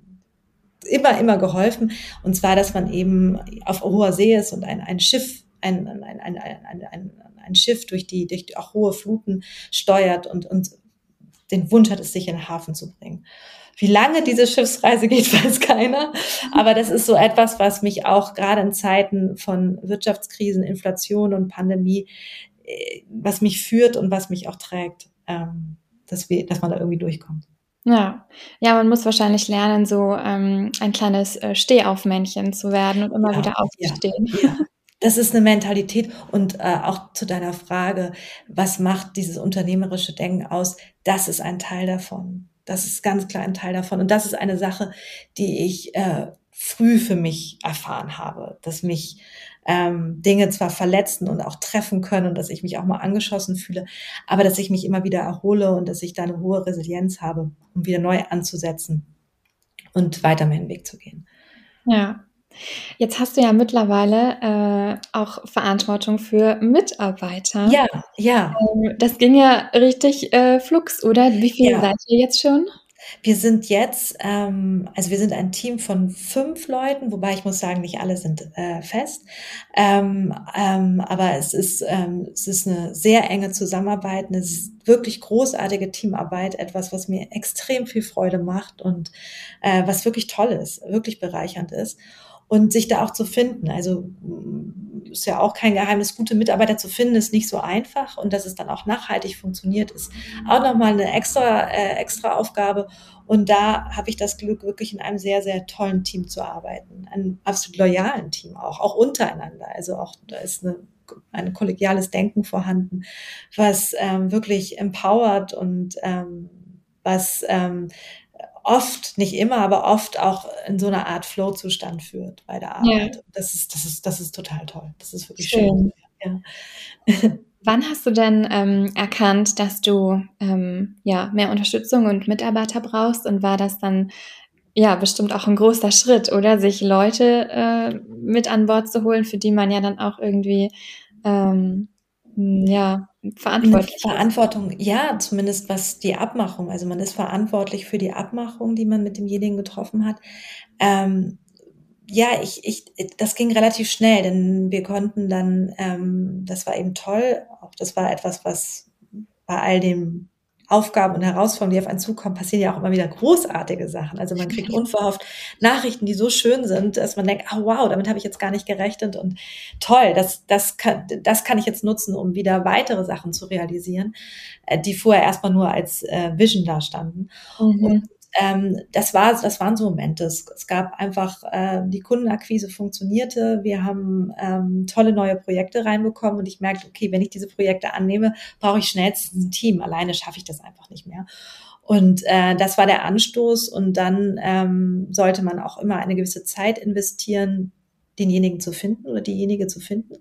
immer, immer geholfen. Und zwar, dass man eben auf hoher See ist und ein, ein Schiff, ein, ein, ein, ein, ein, ein, ein Schiff durch die, durch auch hohe Fluten steuert und, und den Wunsch hat, es sich in den Hafen zu bringen. Wie lange diese Schiffsreise geht, weiß keiner. Aber das ist so etwas, was mich auch gerade in Zeiten von Wirtschaftskrisen, Inflation und Pandemie, äh, was mich führt und was mich auch trägt, ähm, dass, wir, dass man da irgendwie durchkommt. Ja, ja, man muss wahrscheinlich lernen, so ähm, ein kleines äh, Stehaufmännchen zu werden und immer ja, wieder aufzustehen. Ja, ja. Das ist eine Mentalität und äh, auch zu deiner Frage, was macht dieses unternehmerische Denken aus? Das ist ein Teil davon. Das ist ganz klar ein Teil davon. Und das ist eine Sache, die ich äh, früh für mich erfahren habe, dass mich ähm, Dinge zwar verletzen und auch treffen können und dass ich mich auch mal angeschossen fühle, aber dass ich mich immer wieder erhole und dass ich da eine hohe Resilienz habe, um wieder neu anzusetzen und weiter meinen Weg zu gehen. Ja. Jetzt hast du ja mittlerweile äh, auch Verantwortung für Mitarbeiter. Ja, ja. Ähm, das ging ja richtig äh, flux, oder? Wie viele ja. seid ihr jetzt schon? Wir sind jetzt, ähm, also wir sind ein Team von fünf Leuten, wobei ich muss sagen, nicht alle sind äh, fest. Ähm, ähm, aber es ist, ähm, es ist eine sehr enge Zusammenarbeit, eine wirklich großartige Teamarbeit, etwas, was mir extrem viel Freude macht und äh, was wirklich toll ist, wirklich bereichernd ist und sich da auch zu finden. Also mm, ist ja auch kein Geheimnis, gute Mitarbeiter zu finden, ist nicht so einfach und dass es dann auch nachhaltig funktioniert, ist auch nochmal eine extra, äh, extra Aufgabe. Und da habe ich das Glück, wirklich in einem sehr, sehr tollen Team zu arbeiten, einem absolut loyalen Team auch, auch untereinander. Also auch da ist eine ein kollegiales Denken vorhanden, was ähm, wirklich empowert und ähm, was ähm, oft, nicht immer, aber oft auch in so einer Art Flow-Zustand führt bei der Arbeit. Ja. Das ist, das ist, das ist total toll. Das ist wirklich schön. schön. Ja. Wann hast du denn ähm, erkannt, dass du ähm, ja mehr Unterstützung und Mitarbeiter brauchst? Und war das dann ja bestimmt auch ein großer Schritt, oder sich Leute äh, mit an Bord zu holen, für die man ja dann auch irgendwie ähm, ja verantwortlich. Verantwortung, ja, zumindest was die Abmachung. Also man ist verantwortlich für die Abmachung, die man mit demjenigen getroffen hat. Ähm, ja, ich, ich, das ging relativ schnell, denn wir konnten dann, ähm, das war eben toll. Auch das war etwas, was bei all dem Aufgaben und Herausforderungen, die auf einen zukommen, passieren ja auch immer wieder großartige Sachen. Also man kriegt unverhofft Nachrichten, die so schön sind, dass man denkt, oh wow, damit habe ich jetzt gar nicht gerechnet und toll, das, das, kann, das kann ich jetzt nutzen, um wieder weitere Sachen zu realisieren, äh, die vorher erstmal nur als äh, Vision dastanden. Mhm. Und ähm, das war, das waren so Momente. Es, es gab einfach, äh, die Kundenakquise funktionierte. Wir haben ähm, tolle neue Projekte reinbekommen und ich merkte, okay, wenn ich diese Projekte annehme, brauche ich schnellstens ein Team. Alleine schaffe ich das einfach nicht mehr. Und äh, das war der Anstoß. Und dann ähm, sollte man auch immer eine gewisse Zeit investieren, denjenigen zu finden oder diejenige zu finden.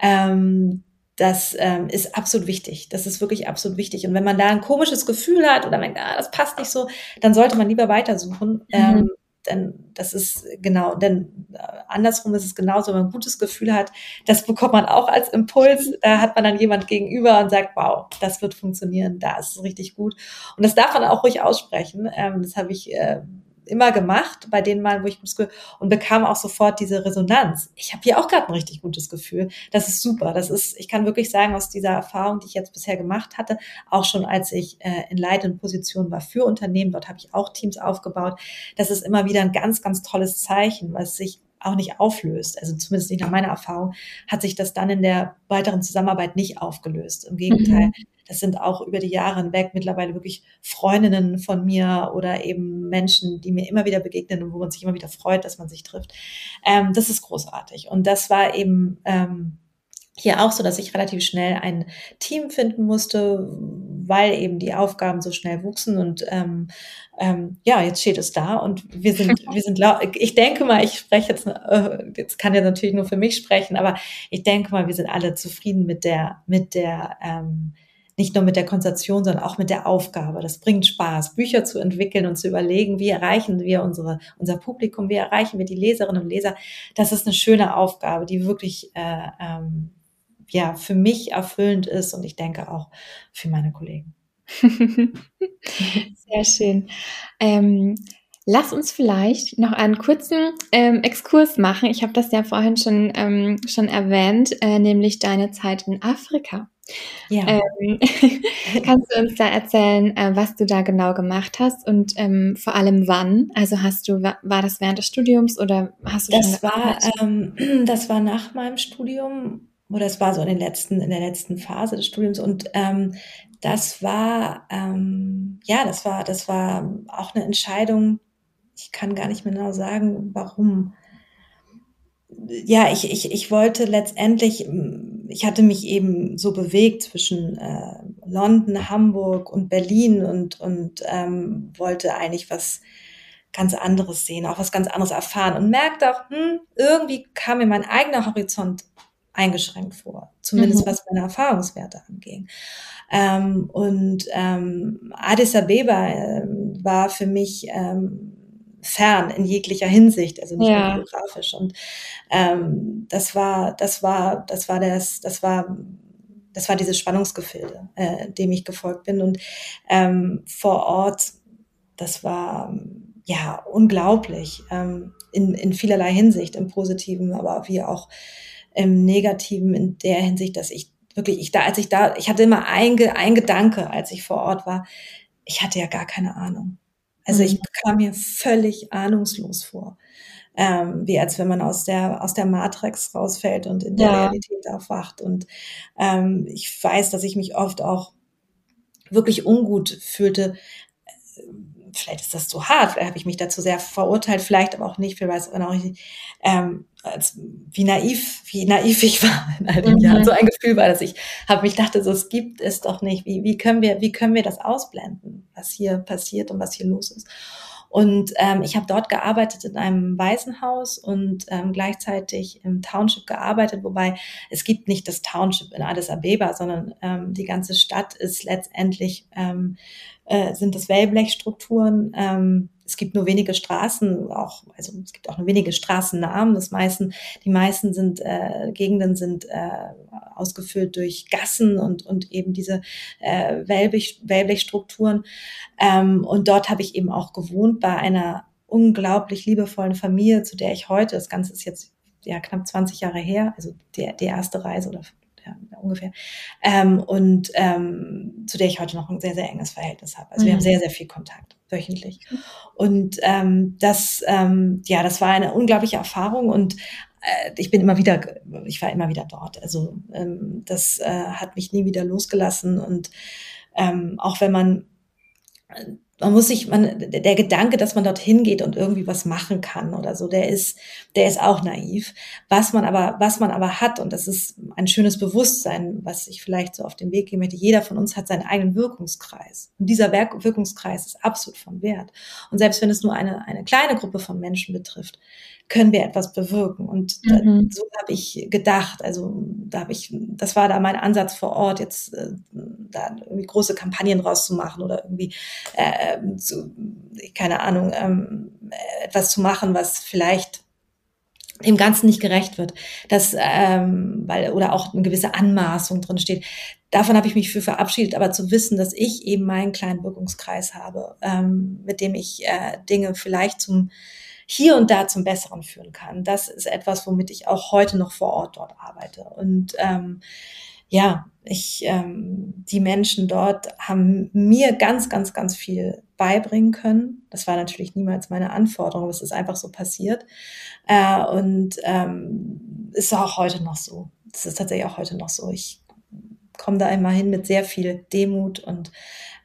Ähm, das ähm, ist absolut wichtig. Das ist wirklich absolut wichtig. Und wenn man da ein komisches Gefühl hat oder denkt, ah, das passt nicht so, dann sollte man lieber weitersuchen. Mhm. Ähm, denn das ist genau, denn äh, andersrum ist es genauso, wenn man ein gutes Gefühl hat, das bekommt man auch als Impuls. Da hat man dann jemand gegenüber und sagt, wow, das wird funktionieren, da ist es richtig gut. Und das darf man auch ruhig aussprechen. Ähm, das habe ich äh, immer gemacht, bei denen Malen, wo ich gutes und bekam auch sofort diese Resonanz. Ich habe hier auch gerade ein richtig gutes Gefühl. Das ist super. Das ist, ich kann wirklich sagen, aus dieser Erfahrung, die ich jetzt bisher gemacht hatte, auch schon als ich äh, in leitenden Positionen war für Unternehmen, dort habe ich auch Teams aufgebaut. Das ist immer wieder ein ganz, ganz tolles Zeichen, was sich auch nicht auflöst. Also zumindest nicht nach meiner Erfahrung hat sich das dann in der weiteren Zusammenarbeit nicht aufgelöst. Im Gegenteil, mhm. Das sind auch über die Jahre hinweg mittlerweile wirklich Freundinnen von mir oder eben Menschen, die mir immer wieder begegnen und wo man sich immer wieder freut, dass man sich trifft. Ähm, das ist großartig. Und das war eben ähm, hier auch so, dass ich relativ schnell ein Team finden musste, weil eben die Aufgaben so schnell wuchsen und ähm, ähm, ja, jetzt steht es da und wir sind, wir sind, ich denke mal, ich spreche jetzt, äh, jetzt kann ja natürlich nur für mich sprechen, aber ich denke mal, wir sind alle zufrieden mit der, mit der, ähm, nicht nur mit der Konzentration, sondern auch mit der Aufgabe. Das bringt Spaß, Bücher zu entwickeln und zu überlegen, wie erreichen wir unsere, unser Publikum, wie erreichen wir die Leserinnen und Leser. Das ist eine schöne Aufgabe, die wirklich äh, ähm, ja für mich erfüllend ist und ich denke auch für meine Kollegen. Sehr schön. Ähm, lass uns vielleicht noch einen kurzen ähm, Exkurs machen. Ich habe das ja vorhin schon, ähm, schon erwähnt, äh, nämlich deine Zeit in Afrika. Ja. Ähm, kannst du uns da erzählen, äh, was du da genau gemacht hast und ähm, vor allem wann? Also hast du, war das während des Studiums oder hast du das war, ähm, das war nach meinem Studium oder es war so in den letzten, in der letzten Phase des Studiums und ähm, das war ähm, ja, das war, das war auch eine Entscheidung. Ich kann gar nicht mehr genau sagen, warum. Ja, ich, ich, ich wollte letztendlich, ich hatte mich eben so bewegt zwischen äh, London, Hamburg und Berlin und, und ähm, wollte eigentlich was ganz anderes sehen, auch was ganz anderes erfahren und merkte auch, hm, irgendwie kam mir mein eigener Horizont eingeschränkt vor, zumindest mhm. was meine Erfahrungswerte anging. Ähm, und ähm, Addis Abeba äh, war für mich ähm, fern in jeglicher Hinsicht, also nicht ja. nur geografisch. Und ähm, das war, das war, das war das, das war das war dieses Spannungsgefilde, äh, dem ich gefolgt bin. Und ähm, vor Ort, das war ja unglaublich ähm, in, in vielerlei Hinsicht, im Positiven, aber wie auch im Negativen in der Hinsicht, dass ich wirklich, ich da, als ich da, ich hatte immer ein, ein Gedanke, als ich vor Ort war, ich hatte ja gar keine Ahnung. Also ich mhm. kam mir völlig ahnungslos vor. Ähm, wie als wenn man aus der, aus der Matrix rausfällt und in der ja. Realität aufwacht. Und ähm, ich weiß, dass ich mich oft auch wirklich ungut fühlte, vielleicht ist das zu hart, vielleicht habe ich mich dazu sehr verurteilt, vielleicht aber auch nicht, vielleicht weiß auch nicht, ähm, als, wie naiv, wie naiv ich war in all den mhm. Jahren. So ein Gefühl war, dass ich habe mich dachte, so es gibt es doch nicht. Wie, wie können wir, wie können wir das ausblenden, was hier passiert und was hier los ist? Und ähm, ich habe dort gearbeitet in einem Waisenhaus und ähm, gleichzeitig im Township gearbeitet, wobei es gibt nicht das Township in Addis Abeba, sondern ähm, die ganze Stadt ist letztendlich ähm, äh, sind das Wellblechstrukturen. Ähm, es gibt nur wenige Straßen, auch, also es gibt auch nur wenige Straßennamen. Das meisten, die meisten sind, äh, Gegenden sind äh, ausgefüllt durch Gassen und, und eben diese äh, Wellblech, Wellblechstrukturen. Ähm, und dort habe ich eben auch gewohnt bei einer unglaublich liebevollen Familie, zu der ich heute, das Ganze ist jetzt ja knapp 20 Jahre her, also der, die erste Reise oder ja, ungefähr. Ähm, und ähm, zu der ich heute noch ein sehr, sehr enges Verhältnis habe. Also mhm. wir haben mhm. sehr, sehr viel Kontakt wöchentlich. Und ähm, das, ähm, ja, das war eine unglaubliche Erfahrung und äh, ich bin immer wieder, ich war immer wieder dort. Also ähm, das äh, hat mich nie wieder losgelassen und ähm, auch wenn man man muss sich, man, der Gedanke, dass man dorthin geht und irgendwie was machen kann oder so, der ist, der ist auch naiv. Was man aber, was man aber hat, und das ist ein schönes Bewusstsein, was ich vielleicht so auf den Weg gehen möchte, jeder von uns hat seinen eigenen Wirkungskreis. Und dieser Wirkungskreis ist absolut von Wert. Und selbst wenn es nur eine, eine kleine Gruppe von Menschen betrifft, können wir etwas bewirken. Und mhm. da, so habe ich gedacht. Also da habe ich, das war da mein Ansatz vor Ort, jetzt äh, da irgendwie große Kampagnen rauszumachen oder irgendwie äh, zu, keine Ahnung, ähm, etwas zu machen, was vielleicht dem Ganzen nicht gerecht wird, dass ähm, weil oder auch eine gewisse Anmaßung drin steht. Davon habe ich mich für verabschiedet, aber zu wissen, dass ich eben meinen kleinen Wirkungskreis habe, ähm, mit dem ich äh, Dinge vielleicht zum hier und da zum Besseren führen kann. Das ist etwas, womit ich auch heute noch vor Ort dort arbeite. Und ähm, ja, ich, ähm, die Menschen dort haben mir ganz, ganz, ganz viel beibringen können. Das war natürlich niemals meine Anforderung, es ist einfach so passiert. Äh, und ähm, ist auch heute noch so. Das ist tatsächlich auch heute noch so. Ich komme da immer hin mit sehr viel Demut und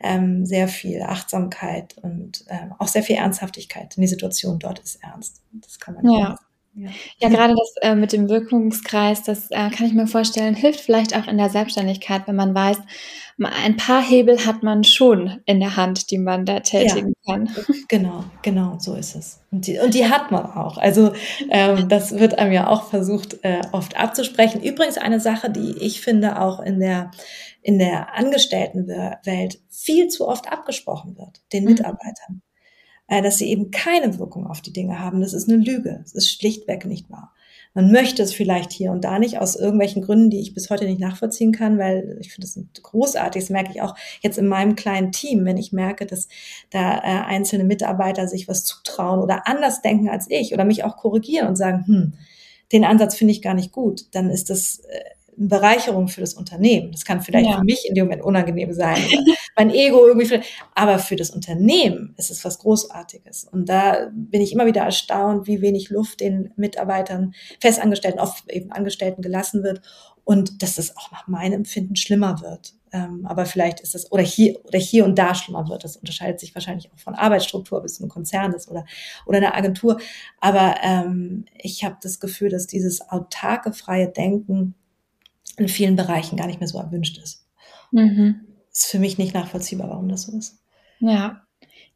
ähm, sehr viel Achtsamkeit und ähm, auch sehr viel Ernsthaftigkeit. Denn die Situation dort ist ernst. Das kann man ja. Ja. ja, gerade das äh, mit dem Wirkungskreis, das äh, kann ich mir vorstellen, hilft vielleicht auch in der Selbstständigkeit, wenn man weiß, ein paar Hebel hat man schon in der Hand, die man da tätigen ja, kann. Genau, genau, so ist es. Und die, und die hat man auch. Also ähm, das wird einem ja auch versucht, äh, oft abzusprechen. Übrigens eine Sache, die ich finde auch in der in der Angestelltenwelt viel zu oft abgesprochen wird, den mhm. Mitarbeitern, äh, dass sie eben keine Wirkung auf die Dinge haben. Das ist eine Lüge. Das ist schlichtweg nicht wahr. Man möchte es vielleicht hier und da nicht aus irgendwelchen Gründen, die ich bis heute nicht nachvollziehen kann, weil ich finde das großartig. Das merke ich auch jetzt in meinem kleinen Team, wenn ich merke, dass da äh, einzelne Mitarbeiter sich was zutrauen oder anders denken als ich oder mich auch korrigieren und sagen, hm, den Ansatz finde ich gar nicht gut, dann ist das äh, eine Bereicherung für das Unternehmen. Das kann vielleicht ja. für mich in dem Moment unangenehm sein, mein Ego irgendwie, aber für das Unternehmen ist es was Großartiges. Und da bin ich immer wieder erstaunt, wie wenig Luft den Mitarbeitern, Festangestellten, oft eben Angestellten gelassen wird und dass das auch nach meinem Empfinden schlimmer wird. Ähm, aber vielleicht ist es, oder hier, oder hier und da schlimmer wird. Das unterscheidet sich wahrscheinlich auch von Arbeitsstruktur, bis es ein Konzern ist oder, oder eine Agentur. Aber ähm, ich habe das Gefühl, dass dieses autarke, freie Denken in vielen Bereichen gar nicht mehr so erwünscht ist. Mhm. ist für mich nicht nachvollziehbar, warum das so ist. Ja,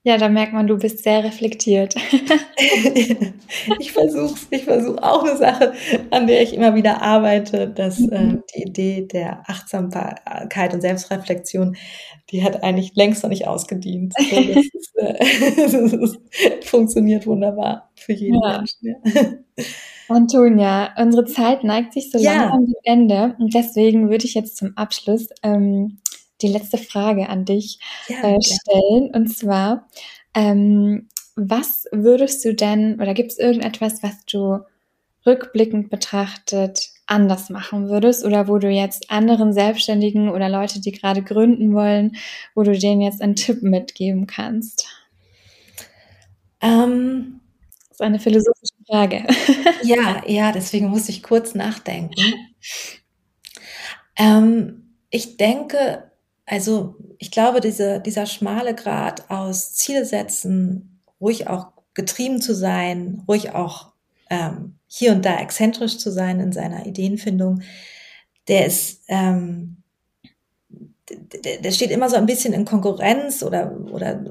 ja, da merkt man, du bist sehr reflektiert. ich versuche ich versuche auch eine Sache, an der ich immer wieder arbeite, dass äh, mhm. die Idee der Achtsamkeit und Selbstreflexion, die hat eigentlich längst noch nicht ausgedient. So, das, ist, äh, das funktioniert wunderbar für jeden ja. Menschen. Ja. Antonia, unsere Zeit neigt sich so ja. langsam dem Ende und deswegen würde ich jetzt zum Abschluss ähm, die letzte Frage an dich ja, äh, stellen. Und zwar, ähm, was würdest du denn, oder gibt es irgendetwas, was du rückblickend betrachtet anders machen würdest oder wo du jetzt anderen Selbstständigen oder Leute, die gerade gründen wollen, wo du denen jetzt einen Tipp mitgeben kannst? Ähm, das ist eine philosophische Frage. ja, ja, deswegen muss ich kurz nachdenken. Ähm, ich denke, also ich glaube, diese, dieser schmale Grad aus Ziele setzen, ruhig auch getrieben zu sein, ruhig auch ähm, hier und da exzentrisch zu sein in seiner Ideenfindung, der ist, ähm, der, der steht immer so ein bisschen in Konkurrenz oder, oder,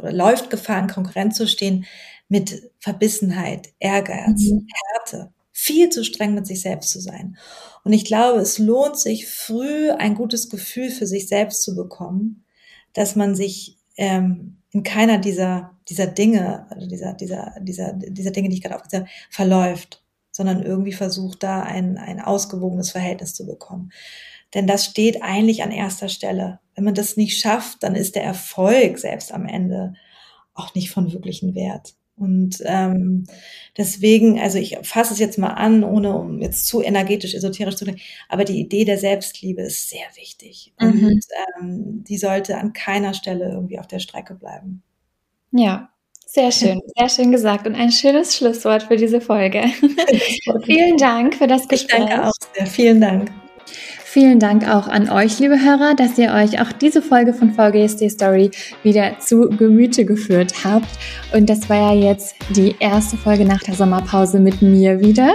oder läuft Gefahr, in Konkurrenz zu stehen mit Verbissenheit, Ehrgeiz, mhm. Härte, viel zu streng mit sich selbst zu sein. Und ich glaube, es lohnt sich früh ein gutes Gefühl für sich selbst zu bekommen, dass man sich ähm, in keiner dieser, dieser Dinge, also dieser, dieser, dieser, dieser Dinge, die ich gerade aufgezählt habe, verläuft, sondern irgendwie versucht, da ein, ein ausgewogenes Verhältnis zu bekommen. Denn das steht eigentlich an erster Stelle. Wenn man das nicht schafft, dann ist der Erfolg selbst am Ende auch nicht von wirklichen Wert. Und ähm, deswegen, also ich fasse es jetzt mal an, ohne um jetzt zu energetisch, esoterisch zu denken, aber die Idee der Selbstliebe ist sehr wichtig. Mhm. Und ähm, die sollte an keiner Stelle irgendwie auf der Strecke bleiben. Ja, sehr schön, sehr schön gesagt und ein schönes Schlusswort für diese Folge. Vielen Dank für das Gespräch. Ich danke auch sehr. Vielen Dank. Vielen Dank auch an euch, liebe Hörer, dass ihr euch auch diese Folge von VGSD Story wieder zu Gemüte geführt habt. Und das war ja jetzt die erste Folge nach der Sommerpause mit mir wieder.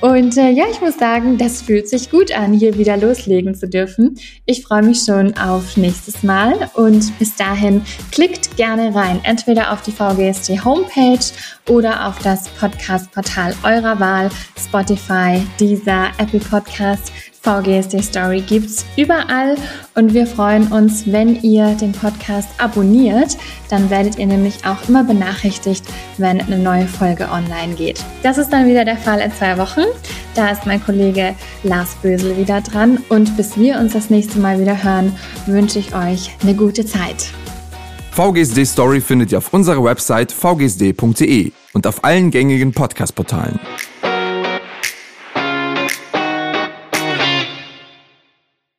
Und äh, ja, ich muss sagen, das fühlt sich gut an, hier wieder loslegen zu dürfen. Ich freue mich schon auf nächstes Mal und bis dahin klickt gerne rein, entweder auf die VGSD Homepage oder auf das Podcast-Portal eurer Wahl, Spotify, Deezer, Apple Podcast. VGSD Story gibt's überall und wir freuen uns, wenn ihr den Podcast abonniert. Dann werdet ihr nämlich auch immer benachrichtigt, wenn eine neue Folge online geht. Das ist dann wieder der Fall in zwei Wochen. Da ist mein Kollege Lars Bösel wieder dran und bis wir uns das nächste Mal wieder hören, wünsche ich euch eine gute Zeit. VGSD Story findet ihr auf unserer Website vgsd.de und auf allen gängigen Podcast-Portalen.